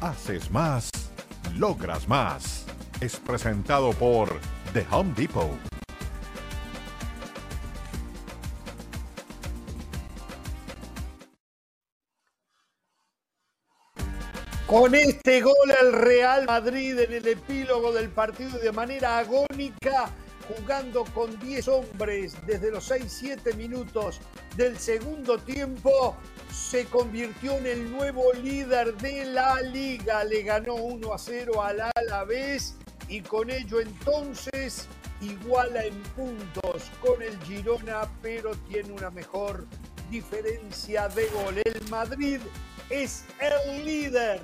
Haces más, logras más. Es presentado por The Home Depot. Con este gol el Real Madrid en el epílogo del partido de manera agónica, jugando con 10 hombres desde los 6-7 minutos del segundo tiempo, se convirtió en el nuevo líder de la liga. Le ganó 1 a 0 al Alavés y con ello entonces iguala en puntos con el Girona, pero tiene una mejor diferencia de gol. El Madrid es el líder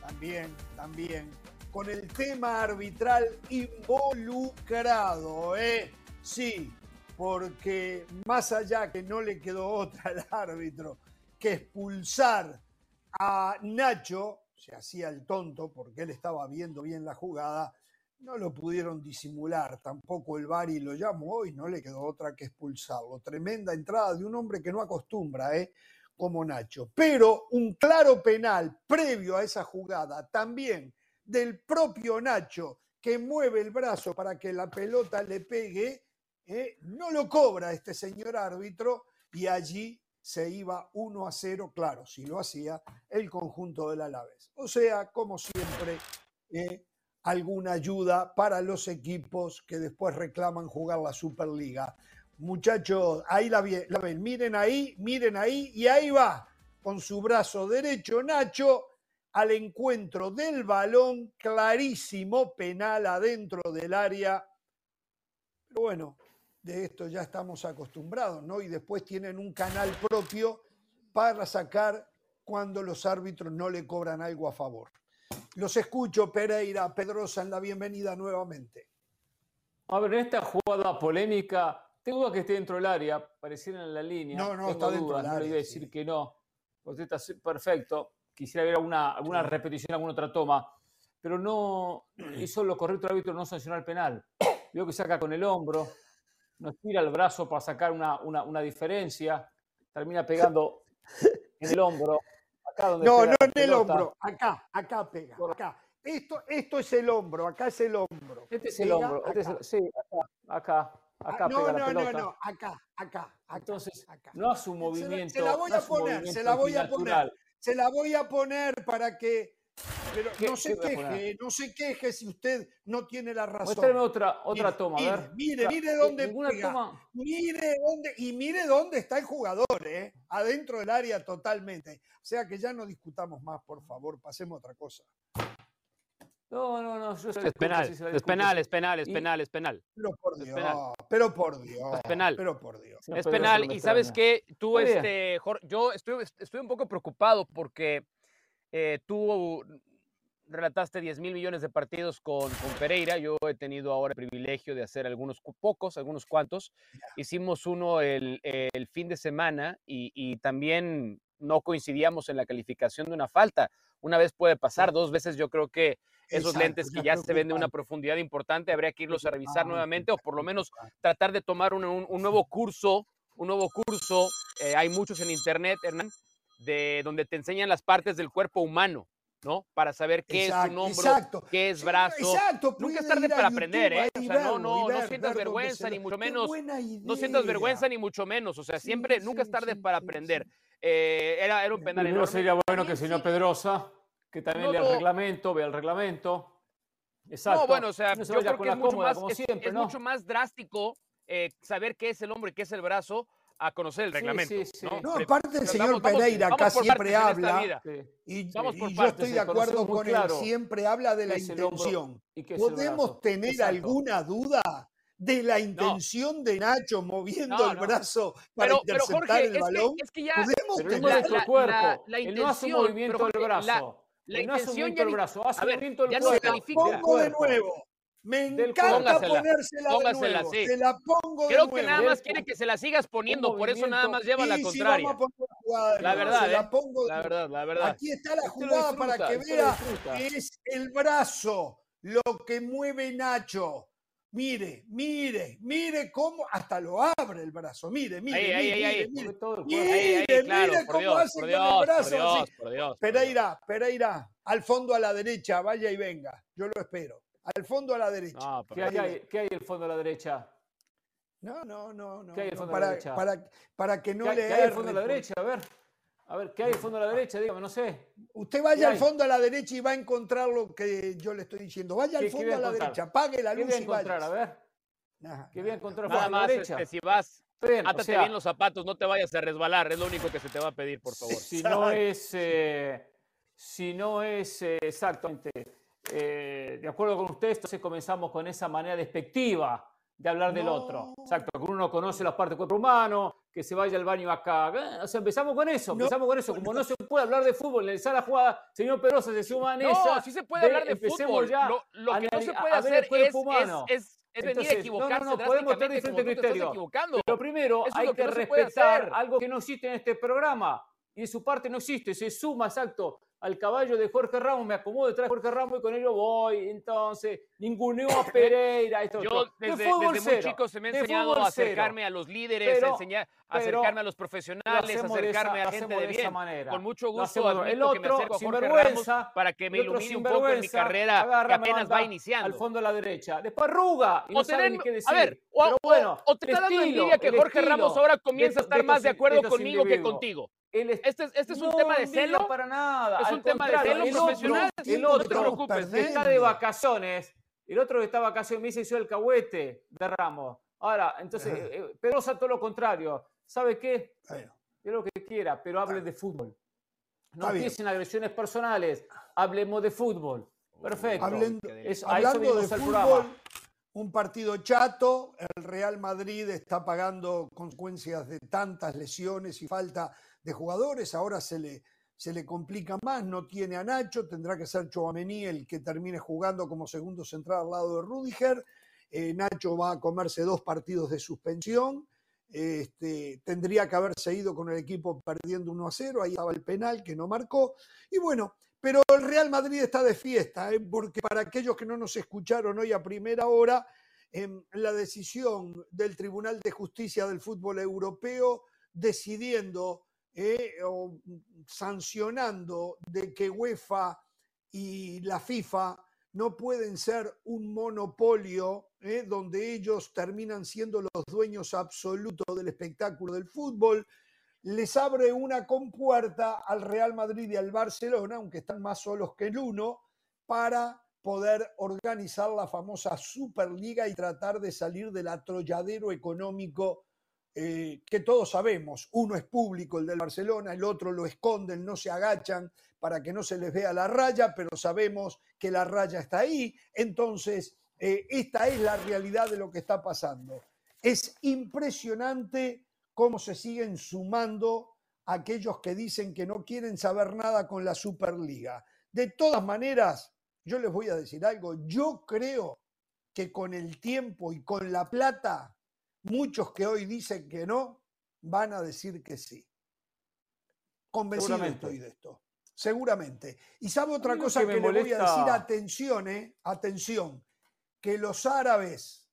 también, también, con el tema arbitral involucrado, ¿eh? Sí, porque más allá que no le quedó otra al árbitro que expulsar a Nacho, se hacía el tonto porque él estaba viendo bien la jugada, no lo pudieron disimular, tampoco el Bari lo llamó y no le quedó otra que expulsarlo. Tremenda entrada de un hombre que no acostumbra, ¿eh? como Nacho. Pero un claro penal previo a esa jugada también del propio Nacho que mueve el brazo para que la pelota le pegue, eh, no lo cobra este señor árbitro y allí se iba 1 a 0, claro, si lo hacía el conjunto del Alavés. O sea, como siempre, eh, alguna ayuda para los equipos que después reclaman jugar la Superliga. Muchachos, ahí la, la, ven, miren ahí, miren ahí, y ahí va, con su brazo derecho Nacho, al encuentro del balón, clarísimo penal adentro del área. Pero bueno, de esto ya estamos acostumbrados, ¿no? Y después tienen un canal propio para sacar cuando los árbitros no le cobran algo a favor. Los escucho, Pereira, Pedrosa, en la bienvenida nuevamente. A ver, en esta jugada polémica, tengo duda que esté dentro del área, pareciera en la línea. No, no, Tengo está dentro dudas, del no le área, voy a sí. decir que no. Usted está perfecto. Quisiera ver alguna, alguna repetición, alguna otra toma. Pero no hizo lo correcto el árbitro no sancionar el penal. Veo que saca con el hombro, no estira el brazo para sacar una, una, una diferencia, termina pegando en el hombro. Acá donde No, no en el hombro, acá, acá pega, acá. Esto, esto es el hombro, acá es el hombro. Este es el Pega hombro. este es el- sí, acá, acá, Ah, acá no, pega la no, no, pelota. no, acá, acá, acá. Entonces, acá. no hace un movimiento. se la voy no a poner, se la voy a poner. Se la voy a poner para que. Pero ¿Qué- no se queje, no se queje si usted no tiene la razón. Muéstrame otra, otra Mire, toma, a mire, ver. Mire, mire eh, dónde pega. toma. Mire dónde, y mire dónde está el jugador, ¿eh? Adentro del área totalmente. O sea que ya no discutamos más, por favor, pasemos a otra cosa. No, no, no. yo Es penal, la es penal, es penal, es Y- penal, es penal. Pero por Dios, penal. pero por Dios. Es penal. Pero por Dios. Es penal y sabes que tú, este, Jor- yo estoy, estoy un poco preocupado porque eh, tú relataste 10 mil millones de partidos con, con Pereira. Yo he tenido ahora el privilegio de hacer algunos pocos, algunos cuantos. Hicimos uno el, el fin de semana y, y también no coincidíamos en la calificación de una falta. Una vez puede pasar, dos veces yo creo que esos Exacto, lentes que ya se ven de una profundidad importante, habría que irlos a revisar nuevamente o por lo menos tratar de tomar un, un- un nuevo curso, un nuevo curso, eh, hay muchos en internet, Hernán, de donde te enseñan las partes del cuerpo humano, ¿no? Para saber qué es Exacto, un hombro, exacto. qué es Sí, brazo. exacto, Nunca es tarde para YouTube aprender, ¿eh? O sea, no, no, y no ver- sientas ver vergüenza, ni mucho menos. No sientas vergüenza, ni mucho menos. O sea, Sí, siempre, nunca es sí, tarde sí, para sí, aprender. sí. Eh, era, era un penal enorme. sería bueno que el Sí, señor sí. Pedrosa, que también No, lea no. el reglamento, vea el reglamento. Exacto. No, bueno, o sea, No se yo creo con que la es mucho, cómoda, más, como es, siempre, es ¿no? mucho más drástico eh, saber qué es el hombre y qué es el brazo a conocer el reglamento. sí, sí. ¿no? Aparte el señor vamos- Pereira vamos acá por siempre habla y, Vamos y por yo estoy de acuerdo con claro él, siempre habla de la es intención. y es ¿Podemos tener Exacto. alguna duda de la intención de Nacho moviendo No, el brazo para Pero, pero interceptar Jorge, el es balón? que, es que ya Podemos Pero tener la- la- la- él no hace intención, movimiento pero del brazo. La no movimiento ya ni- brazo, a ver, del ya no Se pongo de nuevo. Me encanta Póngasela, ponérsela de nuevo. sí. Se la pongo Creo de que nuevo. nada más quiere que se la sigas poniendo, por eso nada más lleva la contraria. vamos a poner la jugada verdad, se ¿eh? la pongo de La nuevo. verdad, la verdad. Aquí está la jugada para que vea que es el brazo lo que mueve Nacho. Mire, mire, mire cómo hasta lo abre el brazo. Mire, mire, Ahí, mire, ahí, mire, ahí. mire. Todo el. Mire, Ahí, ahí, claro, mire cómo Dios, hace con Dios, el por brazo Dios, así. por Dios. por Dios. Pereira, Pereira, al fondo a la derecha, vaya y venga. Yo lo espero. Al fondo a la derecha. No, ¿Qué hay, qué hay al fondo a la derecha? No, no, no, no. ¿Qué hay al no, fondo a la para, derecha? para, para que no ¿Qué, hay- le qué hay al erre, fondo a la derecha? A ver. A ver, ¿qué hay al fondo a la derecha? Dígame, no sé. Usted ¿Qué vaya al fondo a la derecha y va a encontrar lo que yo le estoy diciendo. Vaya ¿Qué- al qué fondo a a la derecha, apague la ¿Qué luz voy a y encontrar? A ver. ¿Qué voy a encontrar al Nada fondo a la más, derecha? este, si vas, o átate sea, bien los zapatos, no te vayas a resbalar, es lo único que se te va a pedir, por favor. si no es, eh, si no es eh, exactamente eh, de acuerdo con usted, entonces comenzamos con esa manera despectiva de hablar del otro. No. Exacto, que uno no conoce las partes del cuerpo humano, que se vaya al baño acá. O sea, empezamos con eso, No, empezamos con eso. Como no se puede hablar de fútbol, analizar la jugada, señor Perosa se suma en esa. No, sí se puede hablar de fútbol. ya Lo, lo que no se puede hacer es, es, es, es venir Entonces, a equivocarse no, no, no, podemos tener drásticamente diferente como tú te estás criterio. equivocando. Pero primero Eso es hay que que no respetar algo que no existe en este programa. Y de su parte no existe, se suma, exacto, al caballo de Jorge Ramos, me acomodo detrás de Jorge Ramos y con ello voy. Entonces, ninguneo a Pereira. Esto, Yo otro. De desde, desde muy cero, chico se me ha enseñado a acercarme cero. a los líderes, Pero- a enseñar, a acercarme a los Lo profesionales, acercarme esa- a gente de bien. manera. Con mucho gusto admito el que me otro, acerco a Jorge sinvergüenza, Ramos para que me ilumine un poco en mi carrera agarra, que me apenas va iniciando. Al fondo a la derecha. Después arruga y no o sabe tener, ni qué decir. a ver, o, Pero bueno, o te está dando envidia que Jorge Ramos ahora comienza a estar más de acuerdo conmigo que contigo. El est- Este, es- este es un no tema de celo. para nada. Es al un tema de celo el otro- profesional. El No te otro preocupes, que está de vacaciones, el otro que está de vacaciones me dice yo el cahuete de Ramos. Ahora, entonces, eh, eh, Pedrosa todo lo contrario. ¿Sabe qué? Es lo que quiera, pero hable de fútbol. No empiecen agresiones personales. Hablemos de fútbol. Perfecto. Hablando- Es- a eso Hablando de fútbol, un partido chato, el Real Madrid está pagando consecuencias de tantas lesiones y falta de jugadores, ahora se le, se le complica más, no tiene a Nacho, tendrá que ser Chouameni el que termine jugando como segundo central al lado de Rudiger, Eh, Nacho va a comerse dos partidos de suspensión, este, tendría que haberse ido con el equipo perdiendo 1 a 0, ahí estaba el penal que no marcó, y bueno, pero el Real Madrid está de fiesta, ¿eh? porque para aquellos que no nos escucharon hoy a primera hora, la decisión del Tribunal de Justicia del Fútbol Europeo decidiendo eh, o sancionando de que UEFA y la FIFA no pueden ser un monopolio eh, donde ellos terminan siendo los dueños absolutos del espectáculo del fútbol, les abre una compuerta al Real Madrid y al Barcelona, aunque están más solos que el uno, para poder organizar la famosa Superliga y tratar de salir del atolladero económico eh, que todos sabemos. Uno es público, el del Barcelona, el otro lo esconden, no se agachan para que no se les vea la raya, pero sabemos que la raya está ahí. Entonces, eh, esta es la realidad de lo que está pasando. Es impresionante cómo se siguen sumando aquellos que dicen que no quieren saber nada con la Superliga. De todas maneras, yo les voy a decir algo, yo creo que con el tiempo y con la plata, muchos que hoy dicen que no, van a decir que sí. Convencido estoy de esto. Seguramente. Y sabe otra cosa que que, le voy a decir, molesta- atención, eh, atención, que los árabes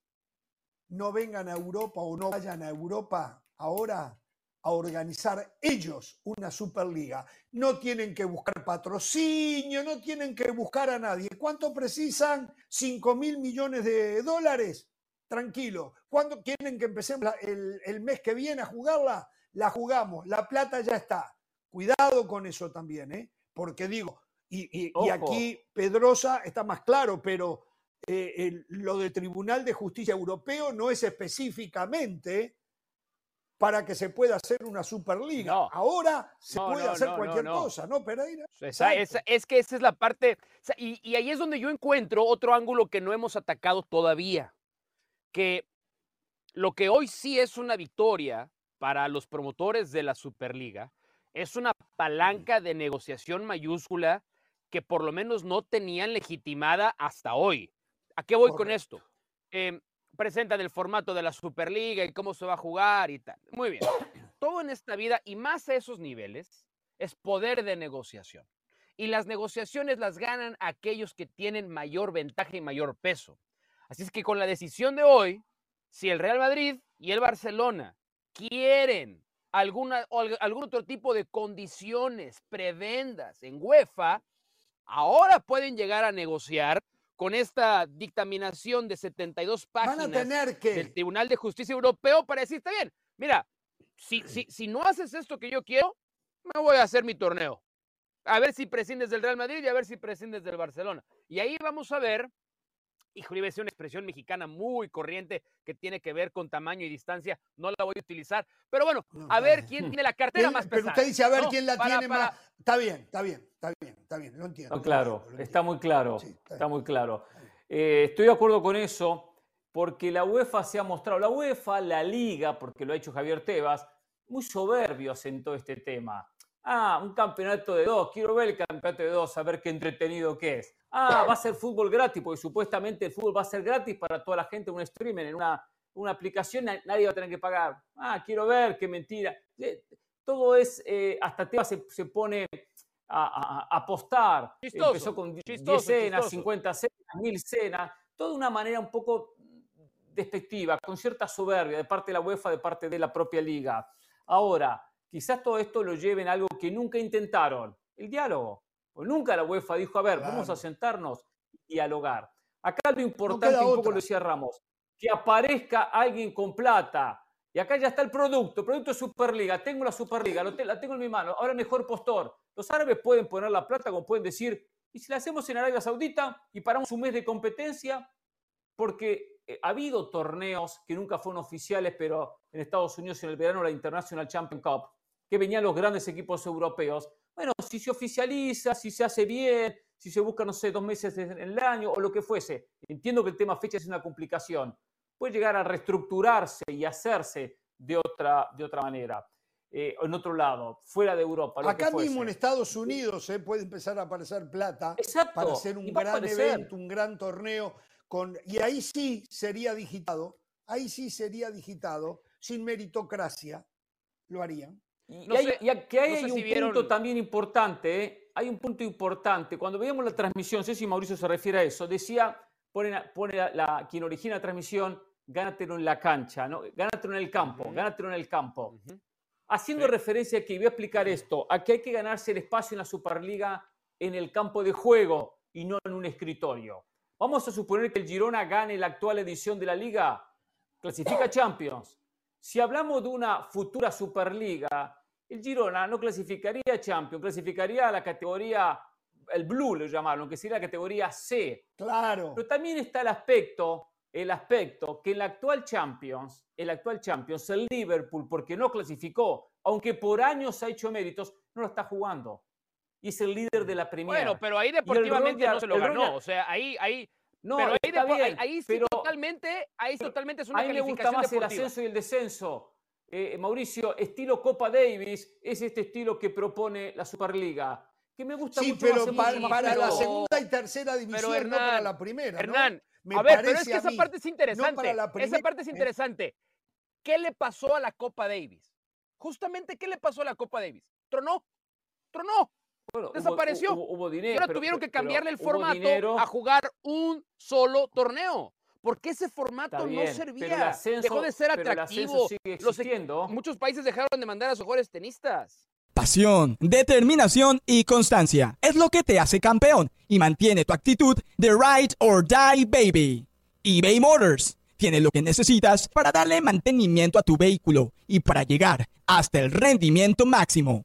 no vengan a Europa o no vayan a Europa ahora a organizar ellos una Superliga. No tienen que buscar patrocinio, no tienen que buscar a nadie. ¿Cuánto precisan? 5 mil millones de dólares. Tranquilo. ¿Cuándo quieren que empecemos la- el, el mes que viene a jugarla? La jugamos. La plata ya está. Cuidado con eso también, ¿eh? Porque digo, y, y- aquí Pedrosa está más claro, pero eh, el- lo del Tribunal de Justicia Europeo no es específicamente para que se pueda hacer una Superliga. No. Ahora se No, puede no, hacer cualquier cosa, ¿no, Pereira? Es que esa es la parte, y, y ahí es donde yo encuentro otro ángulo que no hemos atacado todavía, que lo que hoy sí es una victoria para los promotores de la Superliga es una palanca de negociación mayúscula que por lo menos no tenían legitimada hasta hoy. ¿A qué voy con esto? Em, presentan el formato de la Superliga y cómo se va a jugar y tal. Muy bien. Todo en esta vida y más a esos niveles es poder de negociación. Y las negociaciones las ganan aquellos que tienen mayor ventaja y mayor peso. Así es que con la decisión de hoy, si el Real Madrid y el Barcelona quieren alguna, o algún otro tipo de condiciones, prebendas en UEFA, ahora pueden llegar a negociar con esta dictaminación de 72 páginas del Tribunal de Justicia Europeo para decir, está bien, mira, si, si, si no haces esto que yo quiero, me voy a hacer mi torneo. A ver si prescindes del Real Madrid y a ver si prescindes del Barcelona. Y ahí vamos a ver Híjole, iba a una expresión mexicana muy corriente que tiene que ver con tamaño y distancia. No la voy a utilizar. Pero bueno, a ver quién tiene la cartera más pesada. Pero usted dice a ver quién la tiene más. Está bien, está bien, está bien, está bien, lo entiendo. claro, está muy claro. está, muy claro. Eh, estoy de acuerdo con eso porque la UEFA se ha mostrado, la UEFA, la Liga, porque lo ha hecho Javier Tebas, muy soberbios en todo este tema. Ah, un campeonato de dos, quiero ver el campeonato de dos, a ver qué entretenido que es. Ah, va a ser fútbol gratis, porque supuestamente el fútbol va a ser gratis para toda la gente, un streaming, en una, una aplicación, nadie va a tener que pagar. Ah, quiero ver, qué mentira. Eh, todo es, eh, hasta Teba se, se pone a, apostar. Empezó con 10 cenas, 50 cenas, 1000 cenas, toda una manera un poco despectiva, con cierta soberbia de parte de la UEFA, de parte de la propia liga. Ahora, quizás todo esto lo lleven a algo que nunca intentaron, el diálogo. O nunca la UEFA dijo, a ver, vamos a sentarnos y dialogar. Acá lo importante, un poco lo decía Ramos, que aparezca alguien con plata. Y acá ya está el producto, el producto de Superliga. Tengo la Superliga, la tengo en mi mano. Ahora mejor postor. Los árabes pueden poner la plata, como pueden decir, ¿y si la hacemos en Arabia Saudita y paramos un mes de competencia? Porque eh, ha habido torneos que nunca fueron oficiales, pero en Estados Unidos en el verano la International Champion Cup, que venían los grandes equipos europeos. Bueno, si se oficializa, si se hace bien, si se busca, no sé, dos meses en el año o lo que fuese. Entiendo que el tema fecha es una complicación. Puede llegar a reestructurarse y hacerse de otra, de otra manera. Eh, en otro lado, fuera de Europa. Acá mismo en Estados Unidos eh, puede empezar a aparecer plata para hacer un gran evento, un gran torneo. Con, y ahí sí sería digitado, ahí sí sería digitado, sin meritocracia, lo harían. Y, hay, que hay, un punto también importante, ¿eh? hay un punto importante. Cuando veíamos la transmisión, no sé si Mauricio se refiere a eso, decía, pone, pone la, quien origina la transmisión, gánatelo en la cancha, ¿no? gánatelo en el campo, gánatelo en el campo. Haciendo referencia aquí, voy a explicar esto, a que hay que ganarse el espacio en la Superliga en el campo de juego y no en un escritorio. Vamos a suponer que el Girona gane la actual edición de la liga, clasifica Champions si hablamos de una futura Superliga, el Girona no clasificaría a Champions, clasificaría a la categoría, el Blue lo llamaron, que sería la categoría C. Claro. Pero también está el aspecto, el aspecto que en la actual Champions, el actual Champions, el Liverpool, porque no clasificó, aunque por años ha hecho méritos, no lo está jugando. Y es el líder de la Premier. Bueno, pero ahí deportivamente no se lo ganó. O sea, ahí, ahí no, pero ahí, ahí, sí totalmente, ahí totalmente es una a mí me gusta más el ascenso y el descenso. Eh, Mauricio, estilo Copa Davis es este estilo que propone la Superliga. Que me gusta sí, mucho pero para, la segunda y tercera división, no para la primera. Hernán, a ver, pero es que esa parte es interesante. esa parte es interesante. ¿Qué le pasó a la Copa Davis? Justamente, ¿qué le pasó a la Copa Davis? Tronó. Tronó desapareció. Hubo, dinero. Ahora tuvieron que cambiarle el formato a jugar un solo torneo. Porque ese formato no servía. Dejó de ser atractivo. muchos países dejaron de mandar a sus mejores tenistas. Pasión, determinación y constancia es lo que te hace campeón y mantiene tu actitud de ride or die baby. eBay Motors tiene lo que necesitas para darle mantenimiento a tu vehículo y para llegar hasta el rendimiento máximo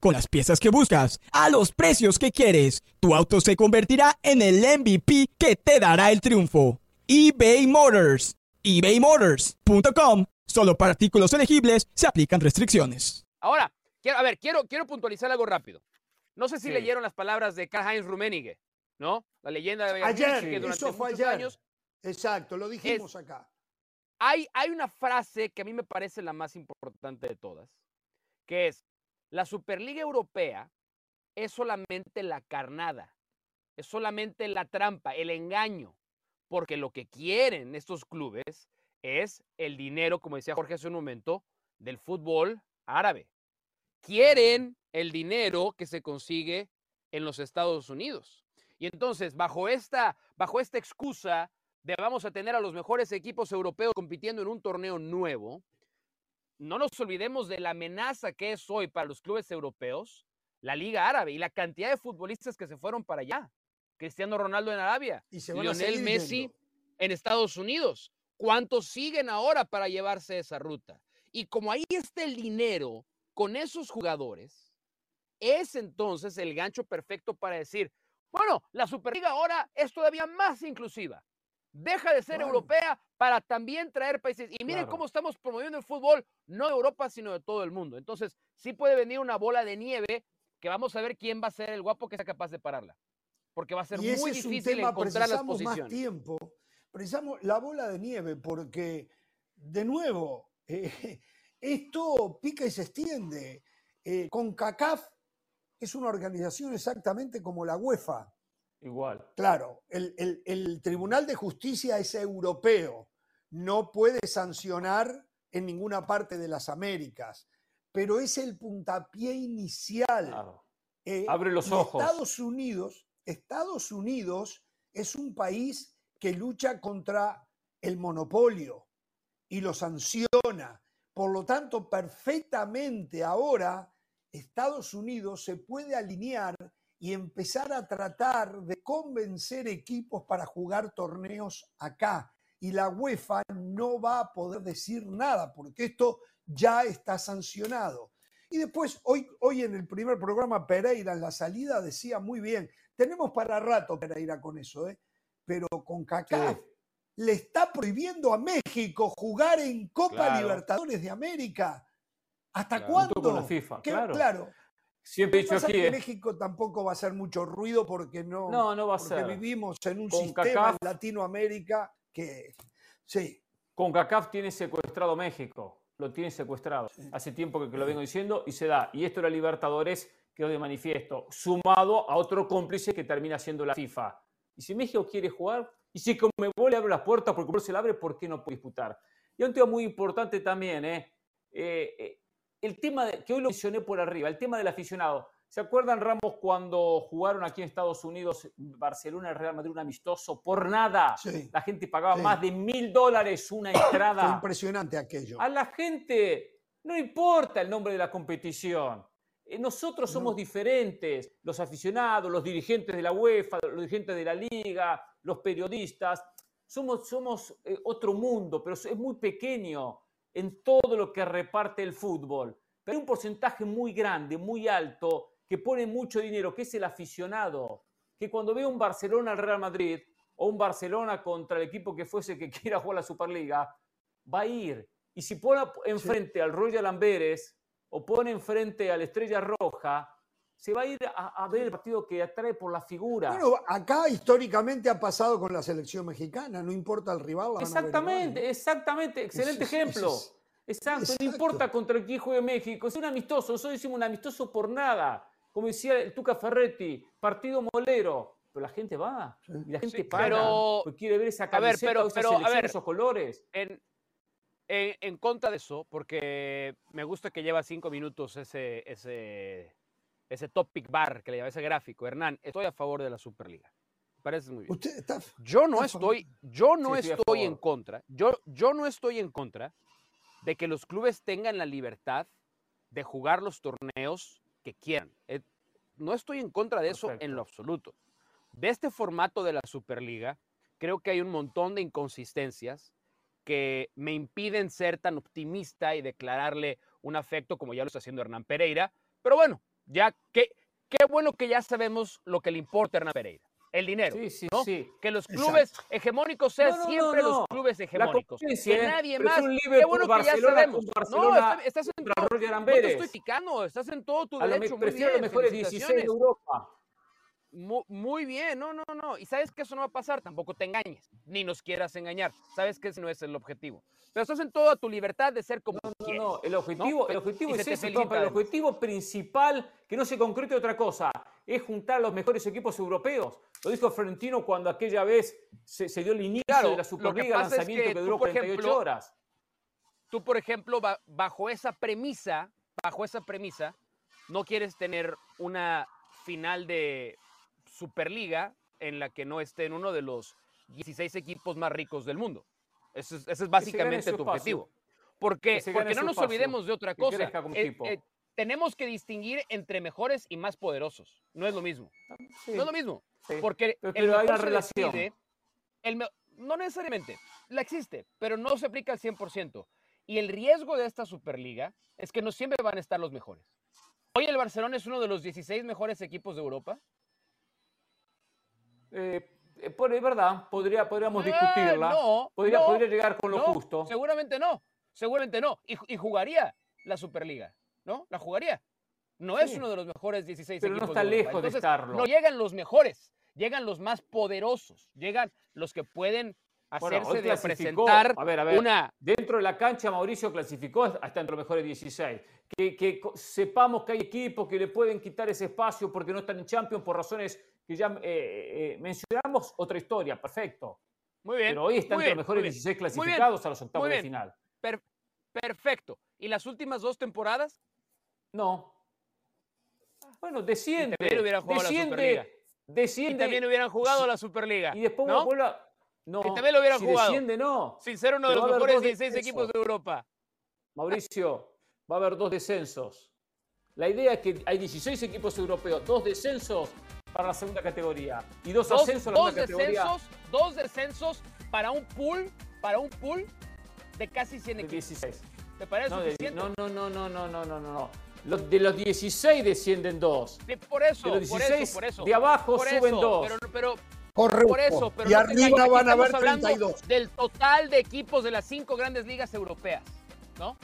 con las piezas que buscas, a los precios que quieres. Tu auto se convertirá en el MVP que te dará el triunfo. eBay Motors. ebaymotors.com. Solo para artículos elegibles se aplican restricciones. Ahora, quiero, a ver, quiero, quiero puntualizar algo rápido. No sé si leyeron las palabras de Karl-Heinz Rummenigge, ¿no? La leyenda de Ayer, que durante eso fue ayer. años. Exacto, lo dijimos acá. hay, hay una frase que a mí me parece la más importante de todas, que es, la Superliga Europea es solamente la carnada, es solamente la trampa, el engaño, porque lo que quieren estos clubes es el dinero, como decía Jorge hace un momento, del fútbol árabe. Quieren el dinero que se consigue en los Estados Unidos. Y entonces, bajo esta, bajo esta excusa de vamos a tener a los mejores equipos europeos compitiendo en un torneo nuevo, no nos olvidemos de la amenaza que es hoy para los clubes europeos la Liga Árabe y la cantidad de futbolistas que se fueron para allá. Cristiano Ronaldo en Arabia, Y se Lionel Messi yendo. en Estados Unidos. ¿Cuántos siguen ahora para llevarse esa ruta? Y como ahí está el dinero con esos jugadores, es entonces el gancho perfecto para decir, bueno, la Superliga ahora es todavía más inclusiva. Deja de ser Claro. europea para también traer países. Y miren Claro. cómo estamos promoviendo el fútbol, no de Europa, sino de todo el mundo. Entonces, sí puede venir una bola de nieve que vamos a ver quién va a ser el guapo que sea capaz de pararla. Porque va a ser y ese muy es un difícil tema, encontrar las precisamos más posiciones. tiempo, precisamos la bola de nieve, porque, de nuevo, eh, esto pica y se extiende. Eh, con CACAF es una organización exactamente como la UEFA. Igual. Claro, el, el- el Tribunal de Justicia es europeo, no puede sancionar en ninguna parte de las Américas, pero es el puntapié inicial. Claro. Eh, Abre los ojos. Estados Unidos, Estados Unidos es un país que lucha contra el monopolio y lo sanciona. Por lo tanto, perfectamente ahora Estados Unidos se puede alinear y empezar a tratar de convencer equipos para jugar torneos acá. Y la UEFA no va a poder decir nada porque esto ya está sancionado. Y después, hoy, hoy en el primer programa, Pereira en la salida decía muy bien, tenemos para rato Pereira con eso, ¿eh? pero con CACAF Sí. le está prohibiendo a México jugar en Copa Claro. Libertadores de América. ¿Hasta Claro, cuándo? con la FIFA, ¿Qué- claro. Siempre he dicho aquí, que eh, México tampoco va a hacer mucho ruido porque no, no, no va a porque ser. vivimos en un Con sistema CACAF. en Latinoamérica que sí, Con CACAF tiene secuestrado México, lo tiene secuestrado. Hace tiempo que, que lo vengo diciendo y se da. Y esto era Libertadores quedó de manifiesto, sumado a otro cómplice que termina siendo la FIFA. Y si México quiere jugar, y si Conmebol le abre las puertas porque Conmebol se la abre, ¿por qué no puede disputar? Y un tema muy importante también, ¿eh? Eh, eh, el tema de, que hoy lo mencioné por arriba, el tema del aficionado. ¿Se acuerdan, Ramos, cuando jugaron aquí en Estados Unidos Barcelona y Real Madrid un amistoso? Por nada. sí. La gente pagaba Sí. más de mil dólares una Fue entrada. impresionante aquello. A la gente no importa el nombre de la competición. Eh, Nosotros somos No. diferentes, los aficionados, los dirigentes de la UEFA, los dirigentes de la liga, los periodistas. Somos, somos eh, otro mundo, pero es muy pequeño en todo lo que reparte el fútbol. Pero hay un porcentaje muy grande, muy alto, que pone mucho dinero, que es el aficionado. Que cuando ve un Barcelona al Real Madrid o un Barcelona contra el equipo que fuese que quiera jugar la Superliga, va a ir. Y si pone enfrente al Royal Amberes o pone enfrente a la Estrella Roja, se va a ir a, a ver el partido que atrae por la figura. Bueno, acá históricamente ha pasado con la selección mexicana, no importa el rival. la van a ver igual, exactamente, ¿no? exactamente. Excelente Eso ejemplo. eso es- Exacto, Exacto. no importa contra quién juegue México, es un amistoso, nosotros decimos un amistoso por nada, como decía el Tuca Ferretti, partido molero, pero la gente va, y la gente Sí, paga, pero- porque quiere ver esa a ver, camiseta, pero- esa a ver. esos colores. en, en- en contra de eso, porque me gusta que lleva cinco minutos ese, ese, ese topic bar que le llama ese gráfico. Hernán, estoy a favor de la Superliga. Me parece muy bien. Usted está. Yo no está estoy, yo no Sí, estoy en contra. Yo, yo no estoy en contra de que los clubes tengan la libertad de jugar los torneos que quieran. Eh, no estoy en contra de eso en Perfecto. lo absoluto. De este formato de la Superliga, creo que hay un montón de inconsistencias que me impiden ser tan optimista y declararle un afecto como ya lo está haciendo Hernán Pereira. Pero bueno, ya qué, qué bueno que ya sabemos lo que le importa a Hernán Pereira. El dinero. Sí, sí, ¿no? sí. Que los Exacto. clubes hegemónicos sean No, no, siempre los clubes hegemónicos. Que ¿eh? nadie más. Qué bueno que ya sabemos. No, está- estás en todo. No te estoy picando, estás en todo tu A lo me- derecho. prefiero los bien, mejores 16 de. Europa. Mu- Muy bien, no, no, no. Y sabes que eso no va a pasar, tampoco te engañes, ni nos quieras engañar. Sabes que ese no es el objetivo. Pero estás en toda tu libertad de ser como No, quieres. no, el objetivo, ¿no? el objetivo Y es ese, papá, el objetivo principal, que no se concrete otra cosa, es juntar a los mejores equipos europeos. Lo dijo Florentino cuando aquella vez se, se dio el inicio Claro, de la Superliga, pasa es lanzamiento que que, tú, duró por 48 ejemplo, horas. Tú, por ejemplo, ba- bajo esa premisa, bajo esa premisa, no quieres tener una final de Superliga en la que no esté en uno de los 16 equipos más ricos del mundo. Ese es, ese es gane básicamente tu espacio. objetivo. Porque, porque no nos olvidemos de otra cosa. Eh, eh, tenemos que distinguir entre mejores y más poderosos. No es lo mismo. Sí, No es lo mismo. sí. Porque Pero- el hay una relación. decide- el me- no necesariamente, la existe, pero no se aplica al 100%. Y el riesgo de esta Superliga es que no siempre van a estar los mejores. Hoy el Barcelona es uno de los 16 mejores equipos de Europa. Eh, por, es verdad, podría, podríamos Eh, discutirla. no, podría, no, podría llegar con lo No, justo. Seguramente no, seguramente no. Y, y jugaría la Superliga, ¿no? La jugaría. No es uno de los mejores 16 Pero no equipos está de Europa. lejos de estarlo. No llegan los mejores, llegan los más poderosos, llegan los que pueden Bueno, hacerse hoy de presentar A ver, a ver. una Dentro de la cancha, Mauricio clasificó hasta entre los mejores 16. Que, sepamos que hay equipos que le pueden quitar ese espacio porque no están en Champions por razones que ya eh, eh, mencionamos. Otra historia, perfecto. Muy bien. Pero hoy están entre los mejores muy bien, 16 muy bien, clasificados a los octavos de final. per- perfecto. ¿Y las últimas dos temporadas? No. Bueno, desciende. también hubieran jugado la Superliga. desciende. Y Desciende. también hubieran jugado la Superliga. Y después ¿no? vuelve a- No, Y también lo hubieran si jugado. desciende, no. Sin ser uno de los mejores dos 16 descensos. equipos de Europa. Mauricio, va a haber dos descensos. La idea es que hay 16 equipos europeos, dos descensos para la segunda categoría y dos, Dos, ascensos a la dos categoría descensos, dos descensos para un pool, para un pool de casi 100 de equipos. 16. ¿Te parece No, de- suficiente? no, no, no, no, no, no, no, no. Los- de los 16 descienden dos. De- Por eso, de los por 16 eso, por eso. de abajo por suben eso, dos. Pero, pero Correcto. por eso, pero y no arriba van a haber estamos hablando 32. Del total de equipos de las cinco grandes ligas europeas, ¿no?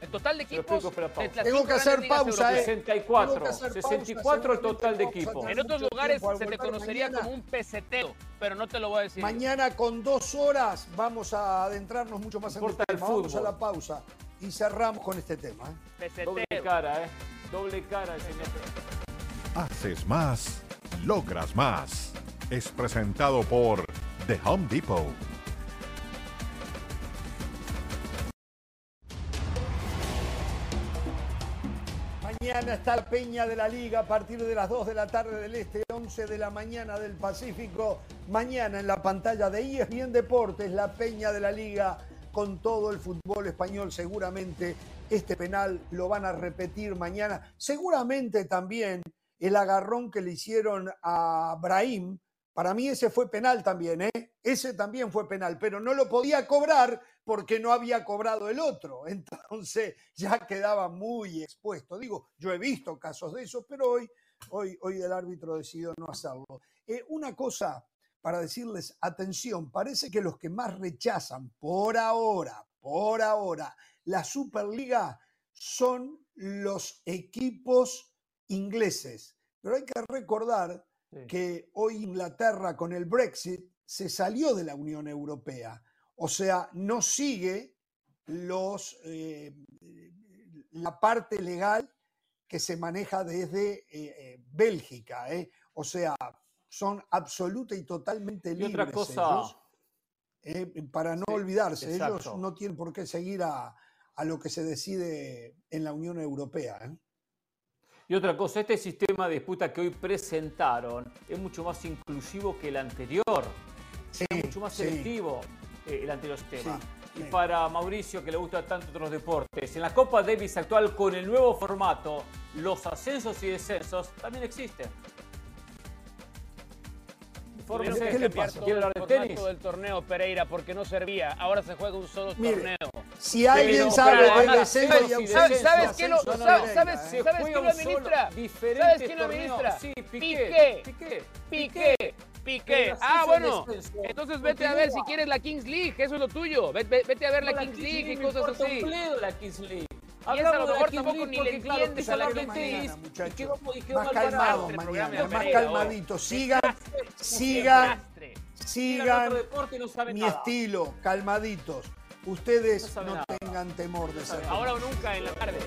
El total de equipos de las Tengo que hacer pausa, europeas. ¿eh? 64, Tengo que hacer pausa, 64 el total de equipos. En otros lugares tiempo se te conocería mañana. como un peseteo, pero no te lo voy a decir. Mañana con dos horas vamos a adentrarnos mucho más en el Importa el tema. Vamos a la pausa y cerramos con este tema. ¿eh? Peseteo. Doble cara, ¿eh? Doble cara el señor. Haces más, logras más. Es presentado por The Home Depot. Mañana está la Peña de la Liga a partir de las 2 de la tarde del Este, 11 de la mañana del Pacífico. Mañana en la pantalla de ESPN Deportes, la Peña de la Liga con todo el fútbol español. Seguramente este penal lo van a repetir mañana. Seguramente también el agarrón que le hicieron a Brahim. Para mí ese fue penal también, ¿eh? Ese también fue penal, pero no lo podía cobrar porque no había cobrado el otro. Entonces ya quedaba muy expuesto. Digo, yo he visto casos de eso, pero hoy, hoy, hoy el árbitro decidió no hacerlo. Eh, una cosa para decirles, atención, parece que los que más rechazan por ahora, por ahora, la Superliga son los equipos ingleses. Pero hay que recordar Sí. que hoy Inglaterra con el Brexit se salió de la Unión Europea. O sea, no sigue los, eh, la parte legal que se maneja desde eh, eh, Bélgica. ¿eh? O sea, son absoluta y totalmente Y libres otra cosa, ellos, para no Sí, olvidarse. Ellos no tienen por qué seguir a, a lo que se decide en la Unión Europea. Y otra cosa, este sistema de disputa que hoy presentaron es mucho más inclusivo que el anterior. es mucho más sí. Eh, el anterior. Sí, y sí. para Mauricio, que le gusta tanto otros deportes, en la Copa Davis actual con el nuevo formato, los ascensos y descensos también existen. Que ¿Qué le pasa? todo ¿Quiere el hablar de tenis? del torneo Pereira porque no servía. Ahora se juega un solo Mire, torneo. Si alguien sabe pero, de además, descenso ¿sabes- y sabes- ausencia, ¿Sabes quién lo, no sabes, sabes- ¿eh? Sabes quién lo administra? ¿Sabes quién lo administra? Sí, Piqué. Piqué. Piqué. Piqué, Piqué. Ah, bueno. Entonces vete a ver si quieres la Kings League, eso es lo tuyo. Ve- ve- Vete a ver la Kings League y cosas así. la Kings League. a lo mejor tampoco ni le entiendes a la gente y- y y Más. Este mañana, más oh. Sigan, sigan, sigan y mi estilo, calmaditos. Ustedes No tengan temor de ser. Ahora o nunca en la tarde.